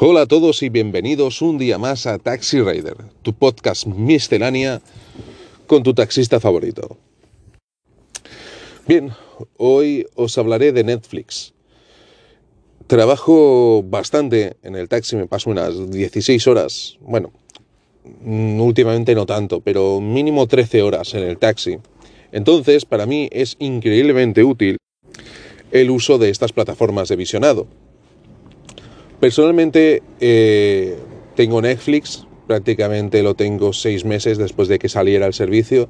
Hola a todos y bienvenidos un día más a Taxi Rider, tu podcast miscelánea con tu taxista favorito. Bien, hoy os hablaré de Netflix. Trabajo bastante en el taxi, me paso unas 16 horas, bueno, mm, últimamente no tanto, pero mínimo 13 horas en el taxi. Entonces, para mí es increíblemente útil el uso de estas plataformas de visionado Personalmente eh, tengo Netflix, prácticamente lo tengo seis meses después de que saliera el servicio.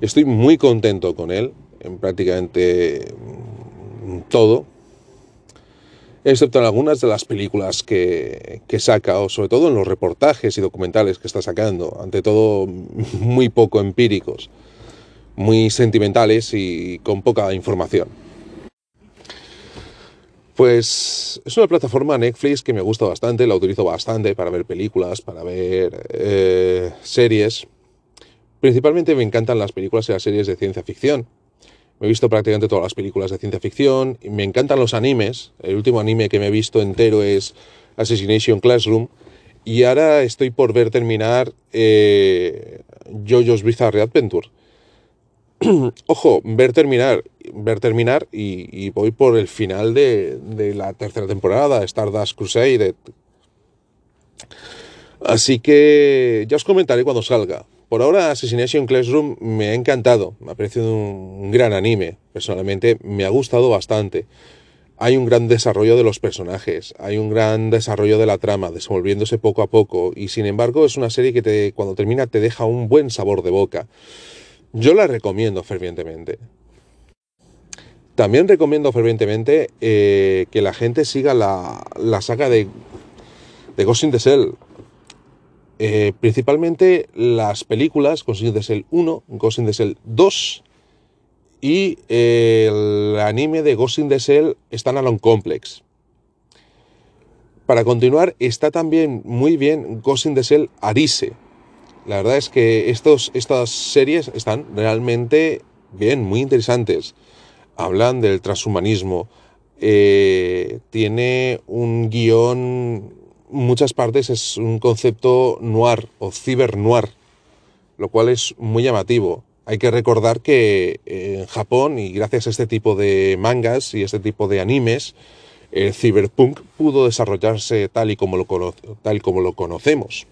Estoy muy contento con él, en prácticamente mm, todo, excepto en algunas de las películas que, que, saca, o sobre todo en los reportajes y documentales que está sacando, ante todo muy poco empíricos, muy sentimentales y con poca información. Pues es una plataforma Netflix que me gusta bastante, la utilizo bastante para ver películas, para ver eh, series. Principalmente me encantan las películas y las series de ciencia ficción. Me he visto prácticamente todas las películas de ciencia ficción. Y me encantan los animes. El último anime que me he visto entero es Assassination Classroom. Y ahora estoy por ver terminar eh, JoJo's Bizarre Adventure. Ojo, ver terminar ver terminar y, voy por el final de, la tercera temporada, Stardust Crusade. Así que ya os comentaré cuando salga. Por ahora Assassination Classroom me ha encantado, me ha parecido un gran anime, personalmente me ha gustado bastante. Hay un gran desarrollo de los personajes, hay un gran desarrollo de la trama, desenvolviéndose poco a poco, y sin embargo es una serie que cuando termina te deja un buen sabor de boca. Yo la recomiendo fervientemente. También recomiendo fervientemente eh, que la gente siga la, saga de, de Ghost in the Shell. Eh, principalmente las películas Ghost in the Shell 1, Ghost in the Shell 2 y el anime de Ghost in the Shell Standalone Complex. Para continuar, está también muy bien Ghost in the Shell Arise. La verdad es que estos, estas series están realmente bien, muy interesantes hablan del transhumanismo. Eh, tiene un guion, muchas partes es un concepto noir o ciber noir, lo cual es muy llamativo. Hay que recordar que eh, en Japón, y gracias a este tipo de mangas y este tipo de animes, el cyberpunk pudo desarrollarse tal y como lo, tal y como lo conocemos.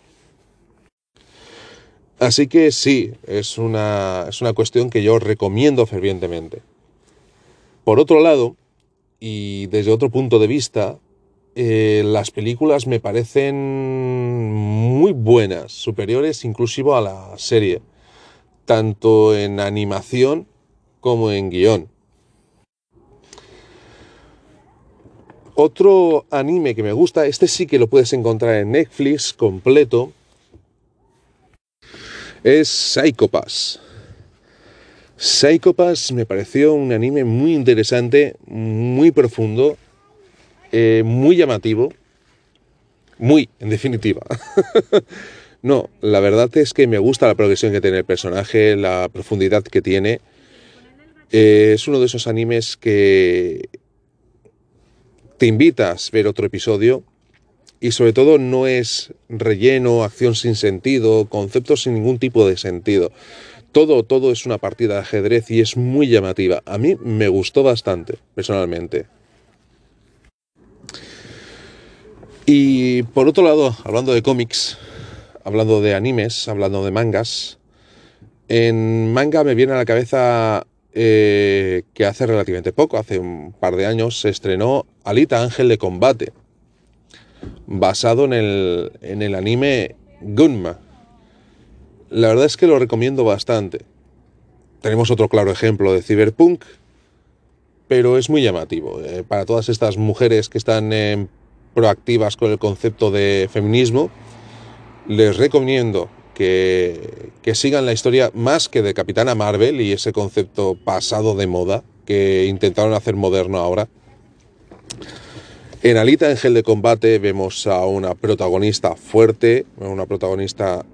Así que sí, es una, es una cuestión que yo recomiendo fervientemente. Por otro lado, y desde otro punto de vista, eh, las películas me parecen muy buenas, superiores inclusive a la serie, tanto en animación como en guion. Otro anime que me gusta, este sí que lo puedes encontrar en Netflix completo, es Psycho Psychopass me pareció un anime muy interesante, muy profundo, eh, muy llamativo, muy, en definitiva. no, la verdad es que me gusta la progresión que tiene el personaje, la profundidad que tiene. Eh, es uno de esos animes que te invitas a ver otro episodio y sobre todo no es relleno, acción sin sentido, conceptos sin ningún tipo de sentido todo, todo es una partida de ajedrez y es muy llamativa. A mí me gustó bastante, personalmente. Y por otro lado, hablando de cómics, hablando de animes, hablando de mangas, en manga me viene a la cabeza eh, que hace relativamente poco, hace un par de años, se estrenó Alita Ángel de Combate, basado en el, en el anime Gunma, la verdad es que lo recomiendo bastante. Tenemos otro claro ejemplo de Cyberpunk, pero es muy llamativo. Eh, para todas estas mujeres que están eh, proactivas con el concepto de feminismo, les recomiendo que, que, sigan la historia más que de Capitana Marvel y ese concepto pasado de moda que intentaron hacer moderno ahora. En Alita Ángel de Combate vemos a una protagonista fuerte, una protagonista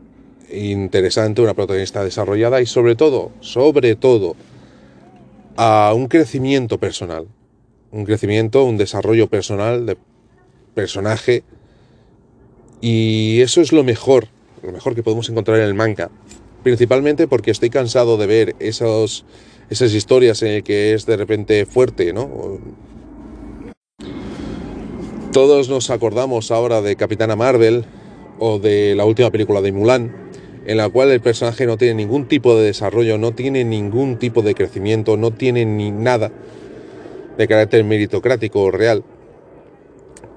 interesante, una protagonista desarrollada y sobre todo, sobre todo, a un crecimiento personal. Un crecimiento, un desarrollo personal de personaje Y eso es lo mejor, lo mejor que podemos encontrar en el manga. Principalmente porque estoy cansado de ver esas historias en las que es de repente fuerte, ¿no? Todos nos acordamos ahora de Capitana Marvel o de la última película de Mulan, en la cual el personaje no tiene ningún tipo de desarrollo, no tiene ningún tipo de crecimiento, no tiene ni nada de carácter meritocrático o real.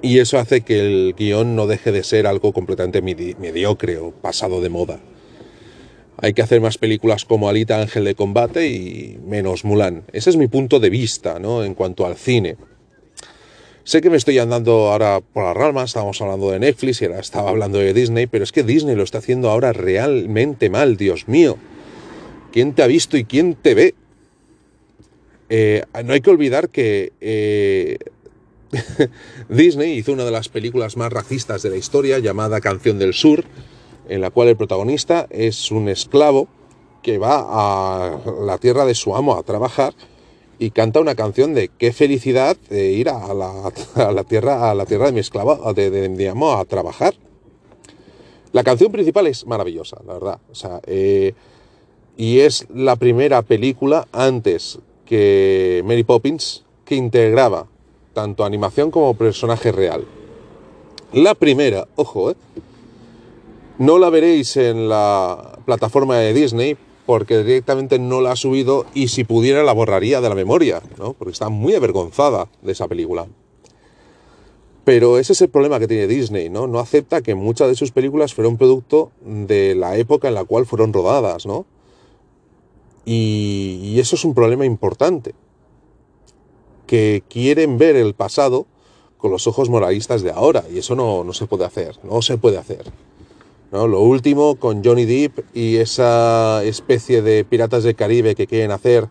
Y eso hace que el guion no deje de ser algo completamente mediocre o pasado de moda. Hay que hacer más películas como Alita Ángel de Combate y menos Mulan. Ese es mi punto de vista, ¿no? En cuanto al cine. Sé que me estoy andando ahora por la rama, estábamos hablando de Netflix y ahora estaba hablando de Disney, pero es que Disney lo está haciendo ahora realmente mal, Dios mío. ¿Quién te ha visto y quién te ve? Eh, no hay que olvidar que eh, Disney hizo una de las películas más racistas de la historia llamada Canción del Sur, en la cual el protagonista es un esclavo que va a la tierra de su amo a trabajar y canta una canción de qué felicidad de ir a la, tierra a la tierra de mi esclavo de, de, a trabajar. La canción principal es maravillosa, la verdad. O sea, eh, y es la primera película antes que Mary Poppins que integraba tanto animación como personaje real. La primera, ojo, ¿eh? no la veréis en la plataforma de Disney porque directamente no la ha subido y si pudiera la borraría de la memoria, ¿no? porque está muy avergonzada de esa película. Pero ese es el problema que tiene Disney, ¿no? No acepta que muchas de sus películas fueron producto de la época en la cual fueron rodadas, ¿no? Y, eso es un problema importante. Que quieren ver el pasado con los ojos moralistas de ahora. Y eso no, no se puede hacer, no se puede hacer. Lo último con Johnny Depp y esa especie de piratas del Caribe que quieren hacer.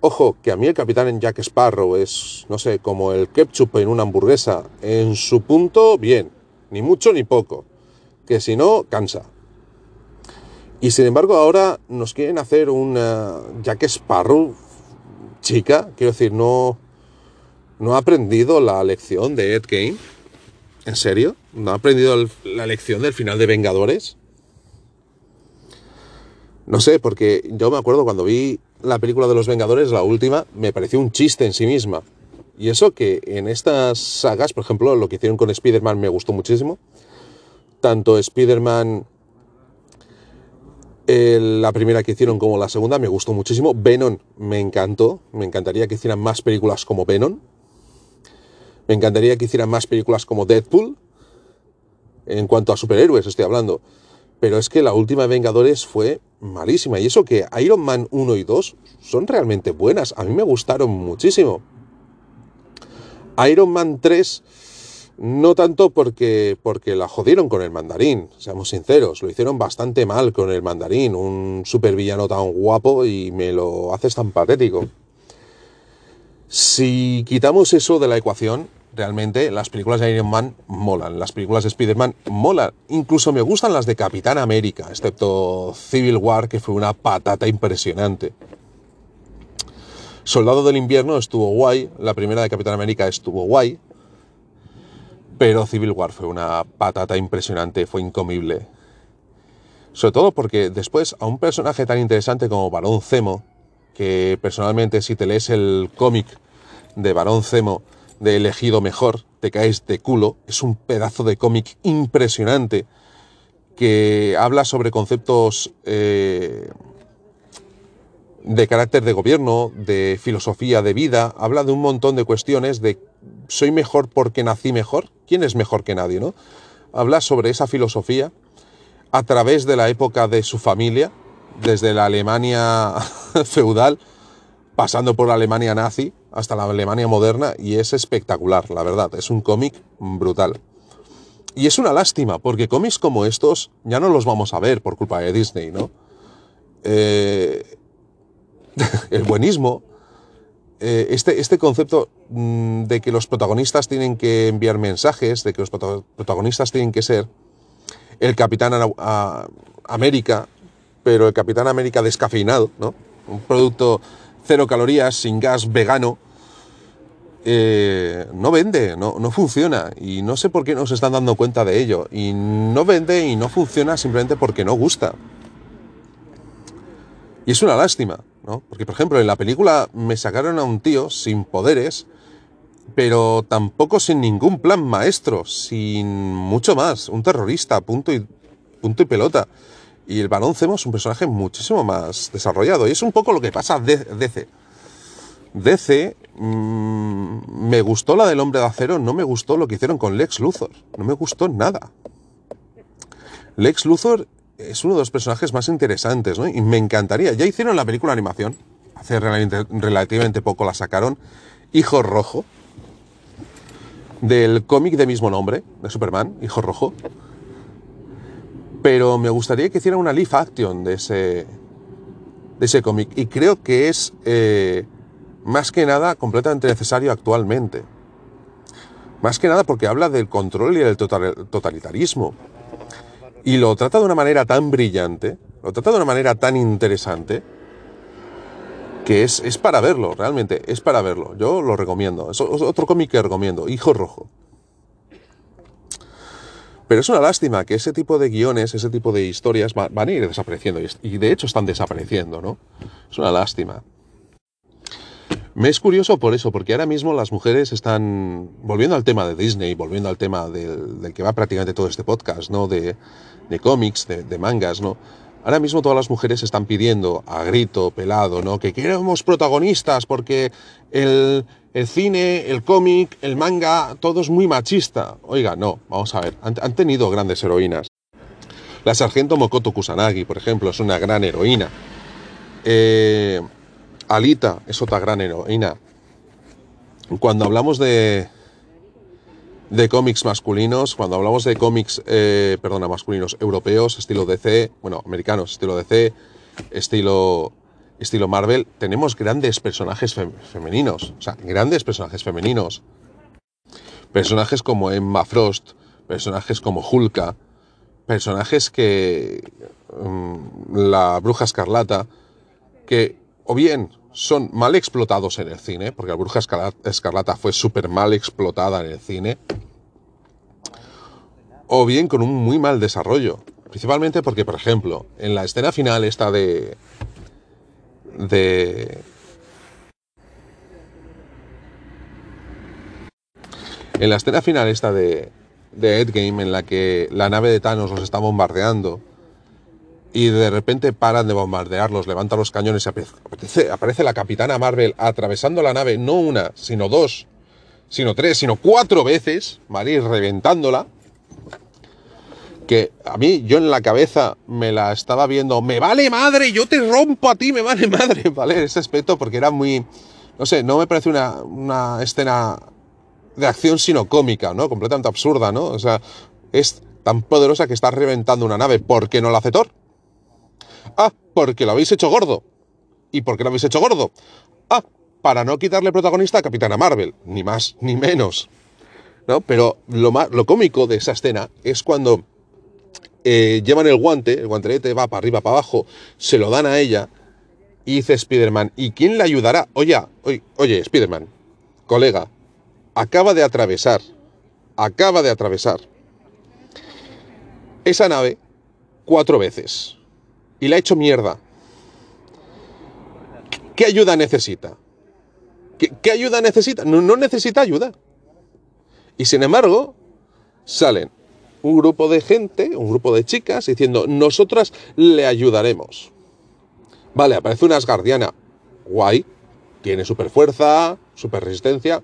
Ojo, que a mí el capitán Jack Sparrow es, no sé, como el ketchup en una hamburguesa. En su punto, bien. Ni mucho ni poco. Que si no, cansa. Y sin embargo ahora nos quieren hacer una Jack Sparrow chica, quiero decir, no, no ha aprendido la lección de Ed Gein. ¿En serio? ¿No ha aprendido la lección del final de Vengadores? No sé, porque yo me acuerdo cuando vi la película de los Vengadores, la última, me pareció un chiste en sí misma. Y eso que en estas sagas, por ejemplo, lo que hicieron con Spider-Man me gustó muchísimo. Tanto Spider-Man la primera que hicieron como la segunda me gustó muchísimo. Venom me encantó. Me encantaría que hicieran más películas como Venom. Me encantaría que hicieran más películas como Deadpool. En cuanto a superhéroes estoy hablando. Pero es que la última de Vengadores fue malísima. Y eso que Iron Man 1 y 2 son realmente buenas. A mí me gustaron muchísimo. Iron Man 3 no tanto porque, porque la jodieron con el mandarín, seamos sinceros, lo hicieron bastante mal con el mandarín, un supervillano tan guapo y me lo haces tan patético. Si quitamos eso de la ecuación, realmente las películas de Iron Man molan, las películas de Spider-Man molan, incluso me gustan las de Capitán América, excepto Civil War, que fue una patata impresionante. Soldado del Invierno estuvo guay, la primera de Capitán América estuvo guay, pero Civil War fue una patata impresionante, fue incomible. Sobre todo porque después a un personaje tan interesante como Barón Zemo, que personalmente si te lees el cómic de Barón Zemo de Elegido Mejor, te caes de culo, es un pedazo de cómic impresionante que habla sobre conceptos eh, de carácter de gobierno, de filosofía de vida, habla de un montón de cuestiones de soy mejor porque nací mejor. ¿Quién es mejor que nadie, no? Habla sobre esa filosofía a través de la época de su familia, desde la Alemania feudal, pasando por la Alemania nazi hasta la Alemania moderna, y es espectacular, la verdad, es un cómic brutal. Y es una lástima, porque cómics como estos ya no los vamos a ver por culpa de Disney, ¿no? Eh, el buenismo, eh, este, este concepto mm, de que los protagonistas tienen que enviar mensajes, de que los protagonistas tienen que ser el Capitán América, pero el Capitán América descafeinado, ¿no? Un producto cero calorías, sin gas, vegano, eh, no vende, no, no funciona. Y no sé por qué no se están dando cuenta de ello. Y no vende y no funciona simplemente porque no gusta. Y es una lástima, ¿no? Porque, por ejemplo, en la película me sacaron a un tío sin poderes, pero tampoco sin ningún plan maestro, sin mucho más, un terrorista, punto y, punto y pelota. Y el Barón Zemo es un personaje muchísimo más desarrollado. Y es un poco lo que pasa de DC. DC mmm, me gustó la del hombre de acero, no me gustó lo que hicieron con Lex Luthor. No me gustó nada. Lex Luthor es uno de los personajes más interesantes, ¿no? Y me encantaría. Ya hicieron la película de animación, hace relativamente poco la sacaron, Hijo Rojo, del cómic de mismo nombre, de Superman, Hijo Rojo. Pero me gustaría que hicieran una live action de ese, de ese cómic. Y creo que es, eh, más que nada, completamente necesario actualmente. Más que nada porque habla del control y del totalitarismo. Y lo trata de una manera tan brillante, lo trata de una manera tan interesante, que es, es para verlo, realmente, es para verlo. Yo lo recomiendo. Es otro cómic que recomiendo, Hijo Rojo. Pero es una lástima que ese tipo de guiones, ese tipo de historias van a ir desapareciendo. Y de hecho están desapareciendo, ¿no? Es una lástima. Me es curioso por eso, porque ahora mismo las mujeres están, volviendo al tema de Disney, volviendo al tema del, que va prácticamente todo este podcast, ¿no? De, cómics, de, mangas, ¿no? Ahora mismo todas las mujeres están pidiendo a grito, pelado, ¿no? Que queremos protagonistas porque el, cine, el cómic, el manga, todo es muy machista. Oiga, no, vamos a ver, han, han tenido grandes heroínas. La sargento Mokoto Kusanagi, por ejemplo, es una gran heroína. Eh, Alita es otra gran heroína. Cuando hablamos de, de cómics masculinos, cuando hablamos de cómics, eh, perdona, masculinos europeos, estilo DC, bueno, americanos, estilo DC, estilo, estilo Marvel, tenemos grandes personajes femeninos, o sea, grandes personajes femeninos. Personajes como Emma Frost, personajes como Hulka, personajes que... Mm, la bruja escarlata, que o bien son mal explotados en el cine, porque la Bruja Escarlata fue súper mal explotada en el cine, o bien con un muy mal desarrollo. Principalmente porque, por ejemplo, en la escena final esta de... de... En la escena final esta de, de Endgame, en la que la nave de Thanos los está bombardeando, y de repente paran de bombardearlos, levantan los cañones y aparece, aparece, la capitana Marvel atravesando la nave, no una, sino dos, sino tres, sino cuatro veces, ¿vale? Y reventándola. Que a mí, yo en la cabeza me la estaba viendo, me vale madre, yo te rompo a ti, me vale madre, ¿vale? Ese aspecto, porque era muy, no sé, no me parece una, una escena de acción, sino cómica, ¿no? Completamente absurda, ¿no? O sea, es tan poderosa que está reventando una nave. ¿Por qué no la hace Thor? Ah, porque lo habéis hecho gordo. ¿Y por qué lo habéis hecho gordo? Ah, para no quitarle protagonista a Capitana Marvel, ni más ni menos. ¿No? Pero lo, más, lo cómico de esa escena es cuando eh, llevan el guante, el guantelete va para arriba, para abajo, se lo dan a ella y dice Spider-Man, ¿y quién le ayudará? Oye, oye, oye Spider-Man, colega, acaba de atravesar, acaba de atravesar esa nave cuatro veces y la ha hecho mierda. ¿Qué ayuda necesita? ¿Qué, ayuda necesita? No, no necesita ayuda. Y sin embargo, salen un grupo de gente, un grupo de chicas, diciendo, nosotras le ayudaremos. Vale, aparece una asgardiana. Guay. Tiene super fuerza, super resistencia.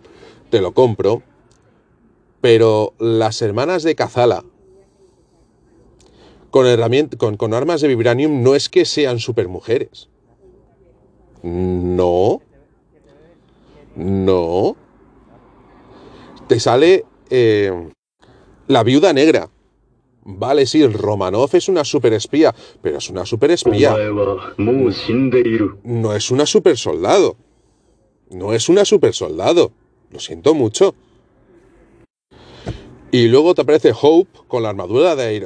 Te lo compro. Pero las hermanas de Kazala, con, con, armas de vibranium no es que sean supermujeres. No. No. Te sale eh, la viuda negra. Vale, sí, Romanov es una superespía, pero es una superespía. No es una super soldado. No es una super soldado. Lo siento mucho. Y luego te aparece Hope con la armadura de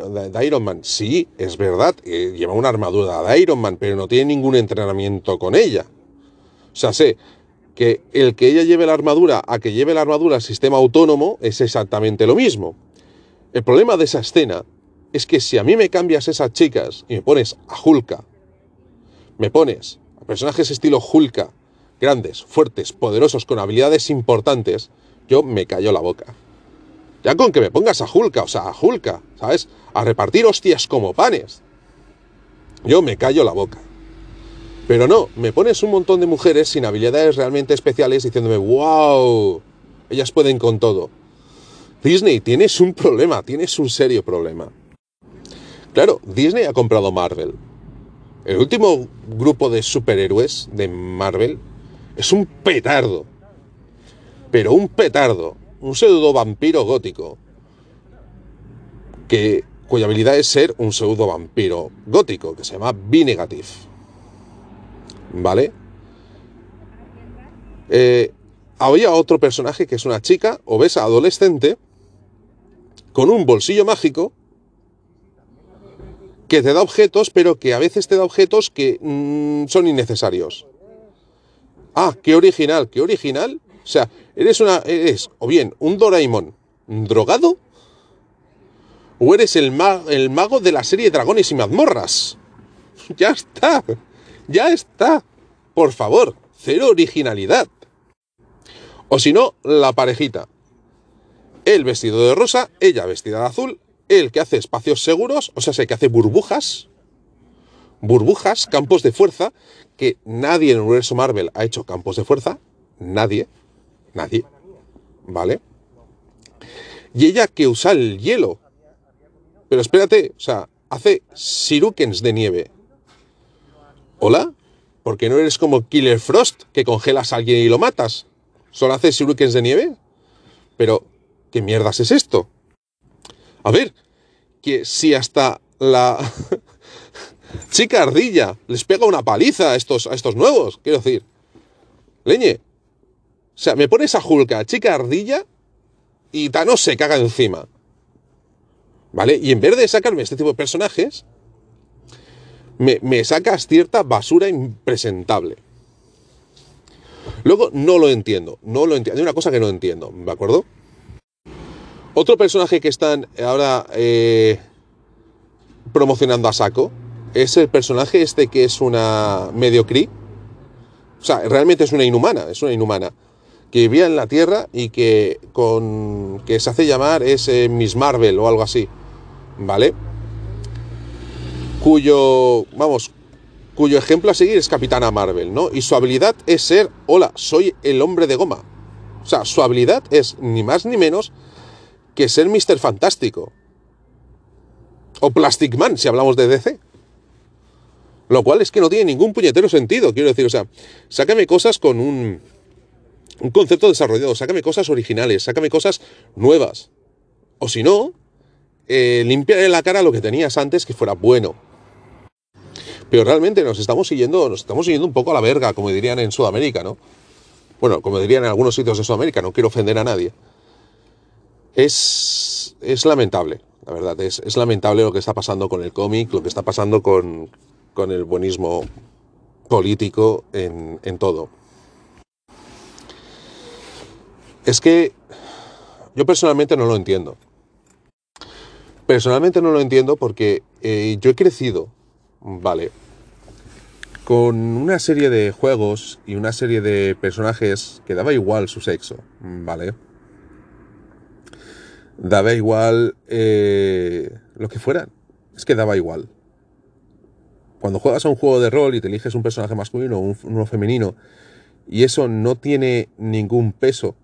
Iron, Man. Sí, es verdad, eh, lleva una armadura de Iron Man, pero no tiene ningún entrenamiento con ella. O sea, sé que el que ella lleve la armadura a que lleve la armadura al sistema autónomo es exactamente lo mismo. El problema de esa escena es que si a mí me cambias esas chicas y me pones a Hulka, me pones a personajes estilo Hulka, grandes, fuertes, poderosos, con habilidades importantes, yo me callo la boca. Ya con que me pongas a Hulka, o sea, a Hulka, ¿sabes? A repartir hostias como panes. Yo me callo la boca. Pero no, me pones un montón de mujeres sin habilidades realmente especiales diciéndome, wow, ellas pueden con todo. Disney, tienes un problema, tienes un serio problema. Claro, Disney ha comprado Marvel. El último grupo de superhéroes de Marvel es un petardo. Pero un petardo. Un pseudo vampiro gótico. Que, cuya habilidad es ser un pseudo vampiro gótico, que se llama B-Negative. ¿Vale? Eh, había otro personaje que es una chica obesa adolescente con un bolsillo mágico que te da objetos, pero que a veces te da objetos que mm, son innecesarios. Ah, qué original, qué original. O sea, eres una. Eres o bien un Doraemon drogado. O eres el, el mago de la serie Dragones y mazmorras. Ya está. Ya está. Por favor, cero originalidad. O si no, la parejita. El vestido de rosa, ella vestida de azul, el que hace espacios seguros, o sea, el que hace burbujas, burbujas, campos de fuerza, que nadie en el universo Marvel ha hecho campos de fuerza, nadie, nadie, ¿vale? Y ella que usa el hielo, pero espérate, o sea, hace sirukens de nieve. ¿Hola? Porque no eres como Killer Frost, que congelas a alguien y lo matas. ¿Solo hace shurikens de nieve? Pero, ¿qué mierdas es esto? A ver, que si hasta la chica ardilla les pega una paliza a estos, a estos nuevos, quiero decir. Leñe. O sea, me pones a Hulka, chica ardilla, y Thanos se caga encima. ¿Vale? Y en vez de sacarme este tipo de personajes, me, me sacas cierta basura impresentable. Luego no lo entiendo, no lo entiendo. Hay una cosa que no entiendo, ¿de acuerdo? Otro personaje que están ahora eh, promocionando a saco es el personaje este que es una mediocri. O sea, realmente es una inhumana, es una inhumana. Que vivía en la Tierra y que con que se hace llamar es eh, Miss Marvel o algo así. ¿Vale? Cuyo, vamos, cuyo ejemplo a seguir es Capitana Marvel, ¿no? Y su habilidad es ser, hola, soy el hombre de goma. O sea, su habilidad es ni más ni menos que ser Mr. Fantástico. O Plastic Man, si hablamos de DC. Lo cual es que no tiene ningún puñetero sentido, quiero decir, o sea, sácame cosas con un, un concepto desarrollado, sácame cosas originales, sácame cosas nuevas. O si no, eh, la cara lo que tenías antes que fuera bueno. Pero realmente nos estamos siguiendo, nos estamos siguiendo un poco a la verga, como dirían en Sudamérica, ¿no? Bueno, como dirían en algunos sitios de Sudamérica, no quiero ofender a nadie es, es lamentable, la verdad, es, es, lamentable lo que está pasando con el cómic, lo que está pasando con, con el buenismo político en, en, todo. Es que yo personalmente no lo entiendo. Personalmente no lo entiendo porque eh, yo he crecido, ¿vale? Con una serie de juegos y una serie de personajes que daba igual su sexo, ¿vale? Daba igual eh, lo que fueran. Es que daba igual. Cuando juegas a un juego de rol y te eliges un personaje masculino o uno femenino, y eso no tiene ningún peso,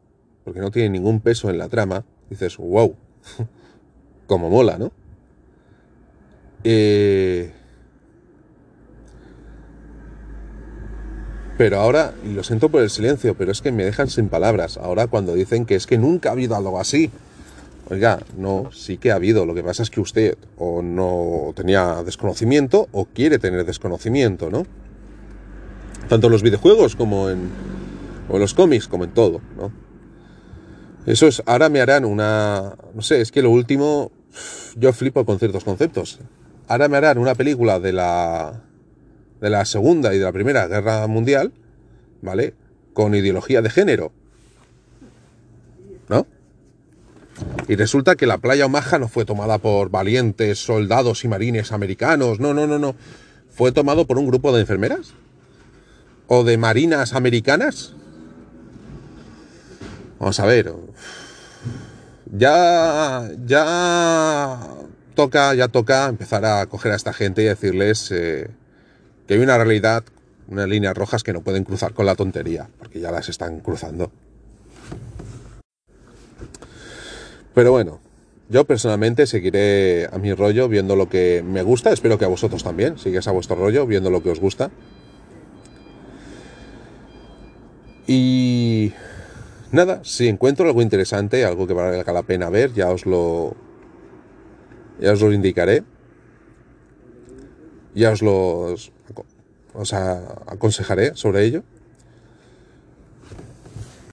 porque no tiene ningún peso en la trama, dices, wow, como mola, ¿no? Eh, pero ahora, y lo siento por el silencio, pero es que me dejan sin palabras. Ahora cuando dicen que es que nunca ha habido algo así, Oiga, no, sí que ha habido. Lo que pasa es que usted o no tenía desconocimiento o quiere tener desconocimiento, ¿no? Tanto en los videojuegos como en, o en los cómics, como en todo, ¿no? Eso es, ahora me harán una, no sé, es que lo último, yo flipo con ciertos conceptos. Ahora me harán una película de la, de la Segunda y de la Primera Guerra Mundial, ¿vale? con ideología de género. ¿No? Y resulta que la playa Omaha no fue tomada por valientes soldados y marines americanos, no, no, no, no. Fue tomado por un grupo de enfermeras o de marinas americanas. Vamos a ver. Ya, ya toca, ya toca empezar a coger a esta gente y decirles eh, que hay una realidad, unas líneas rojas que no pueden cruzar con la tontería, porque ya las están cruzando. Pero bueno, yo personalmente seguiré a mi rollo viendo lo que me gusta, espero que a vosotros también, sigues a vuestro rollo viendo lo que os gusta. Y nada, si encuentro algo interesante, algo que valga la pena ver, ya os lo ya os lo indicaré. Ya os lo os aconsejaré sobre ello.